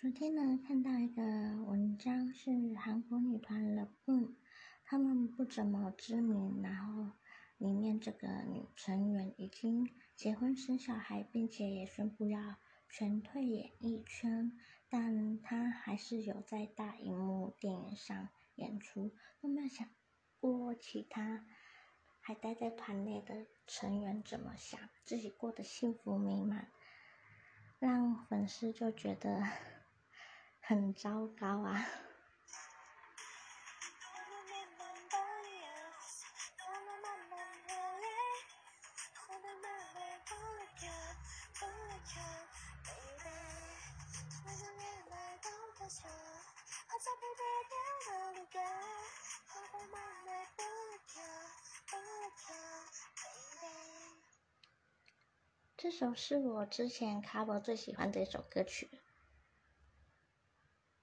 昨天呢，看到一个文章，是韩国女团 The Boom，他们不怎么知名，然后里面这个女成员已经结婚生小孩，并且也宣布要全退演艺圈，但她还是有在大荧幕电影上演出。都没有想过其他还待在团内的成员怎么想？自己过得幸福美满，让粉丝就觉得。很糟糕啊！这首是我之前 cover 最喜欢的一首歌曲。